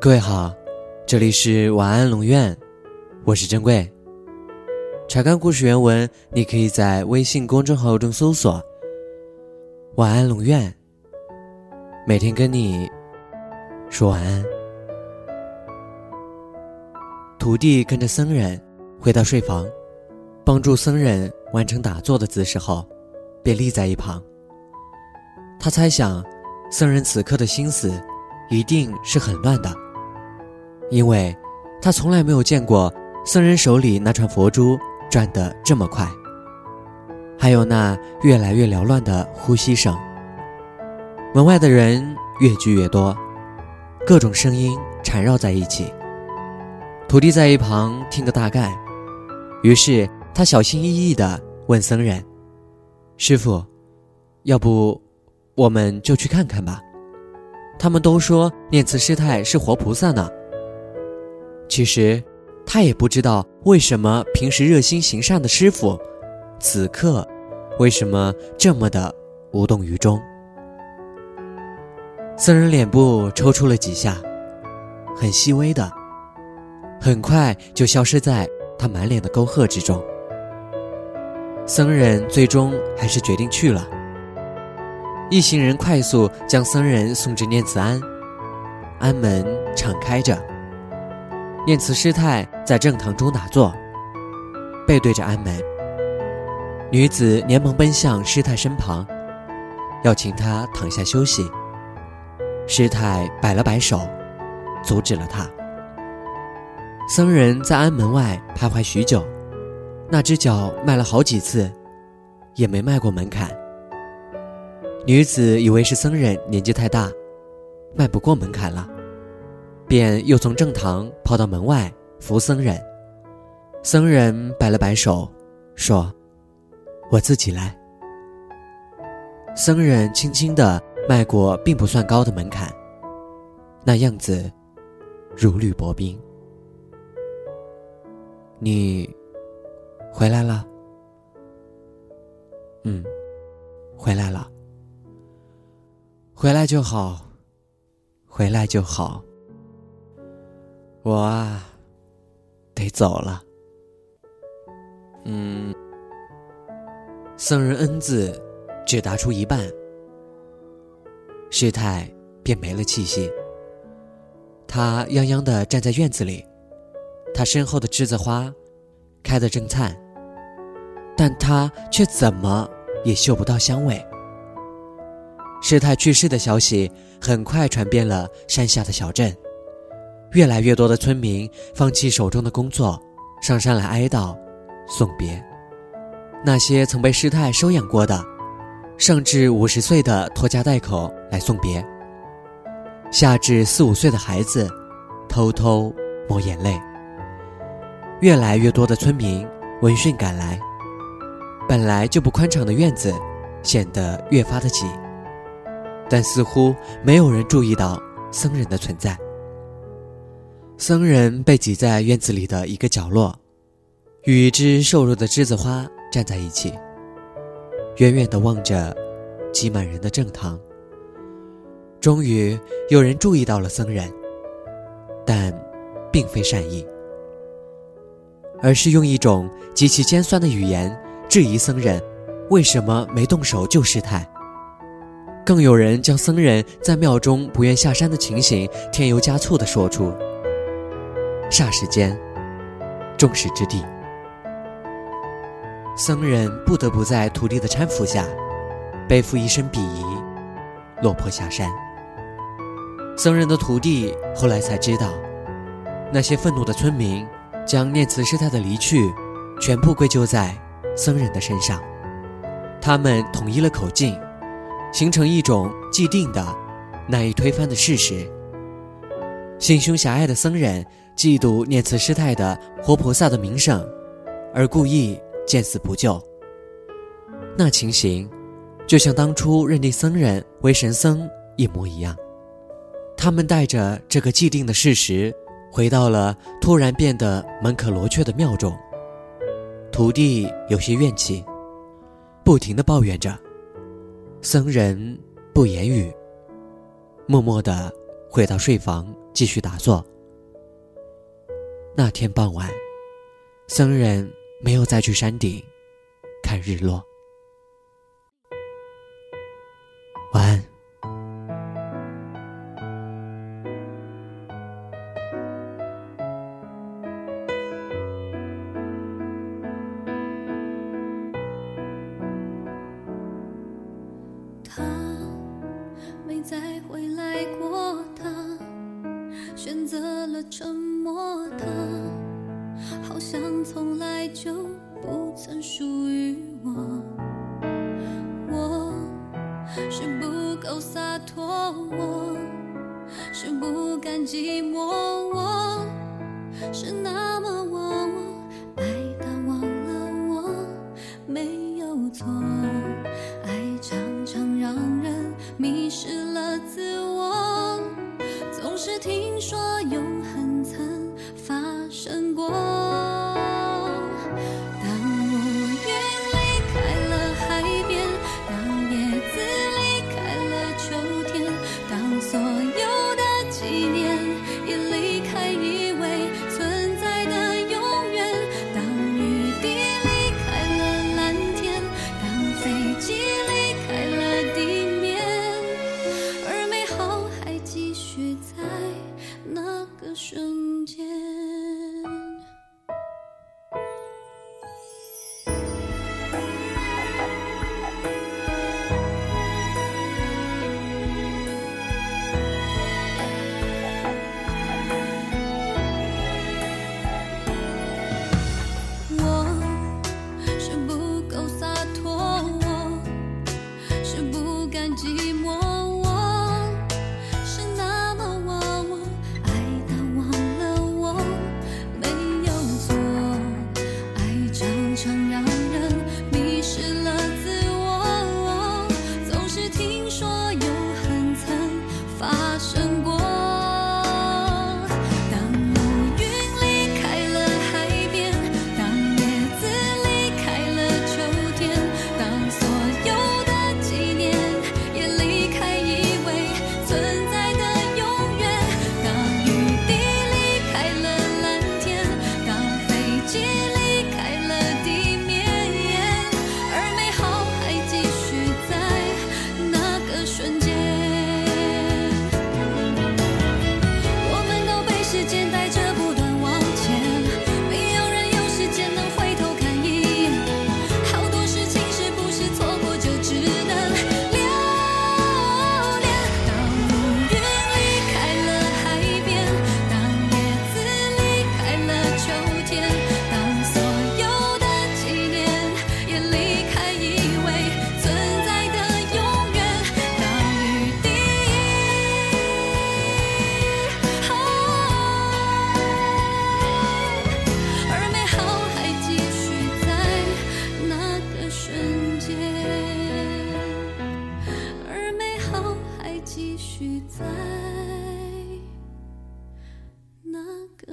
各位好，这里是晚安龙院，我是珍贵。查看故事原文，你可以在微信公众号中搜索“晚安龙院”，每天跟你说晚安。徒弟跟着僧人回到睡房，帮助僧人完成打坐的姿势后，便立在一旁。他猜想，僧人此刻的心思一定是很乱的，因为他从来没有见过僧人手里那串佛珠转得这么快，还有那越来越缭乱的呼吸声。门外的人越聚越多，各种声音缠绕在一起。徒弟在一旁听个大概，于是他小心翼翼地问僧人：“师傅，要不我们就去看看吧？他们都说念慈师太是活菩萨呢。其实他也不知道为什么平时热心行善的师傅，此刻为什么这么的无动于衷。”僧人脸部抽搐了几下，很细微的。很快就消失在他满脸的沟壑之中。僧人最终还是决定去了。一行人快速将僧人送至念慈庵，庵门敞开着。念慈师太在正堂中打坐，背对着庵门。女子连忙奔向师太身旁，要请她躺下休息。师太摆了摆手，阻止了她。僧人在庵门外徘徊许久，那只脚迈了好几次，也没迈过门槛。女子以为是僧人年纪太大，迈不过门槛了，便又从正堂跑到门外扶僧人。僧人摆了摆手，说：“我自己来。”僧人轻轻地迈过并不算高的门槛，那样子如履薄冰。你回来了，嗯，回来了，回来就好，回来就好。我啊，得走了。嗯，僧人恩字只答出一半，师太便没了气息。他泱泱的站在院子里。他身后的栀子花开得正灿，但他却怎么也嗅不到香味。师太去世的消息很快传遍了山下的小镇，越来越多的村民放弃手中的工作，上山来哀悼、送别。那些曾被师太收养过的，上至五十岁的拖家带口来送别，下至四五岁的孩子，偷偷抹眼泪。越来越多的村民闻讯赶来，本来就不宽敞的院子显得越发的挤，但似乎没有人注意到僧人的存在。僧人被挤在院子里的一个角落，与一只瘦弱的栀子花站在一起，远远地望着挤满人的正堂。终于有人注意到了僧人，但并非善意。而是用一种极其尖酸的语言质疑僧人为什么没动手救师太。更有人将僧人在庙中不愿下山的情形添油加醋地说出。霎时间，众矢之的，僧人不得不在徒弟的搀扶下，背负一身鄙夷，落魄下山。僧人的徒弟后来才知道，那些愤怒的村民。将念慈师太的离去，全部归咎在僧人的身上。他们统一了口径，形成一种既定的、难以推翻的事实。心胸狭隘的僧人嫉妒念慈师太的活菩萨的名声而故意见死不救。那情形就像当初认定僧人为神僧一模一样他们带着这个既定的事实回到了突然变得门可罗雀的庙中。徒弟有些怨气不停的抱怨着。僧人不言语默默的回到睡房继续打坐。那天傍晚，僧人没有再去山顶看日落。晚安。他没再回来过，他选择了沉。从来就不曾属于我。我是不够洒脱我是不甘寂寞我是那瞬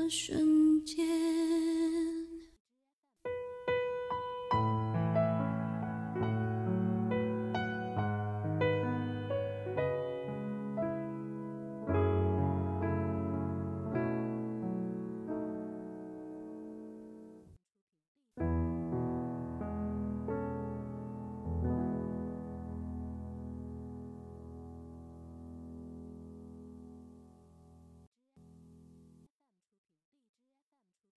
的旋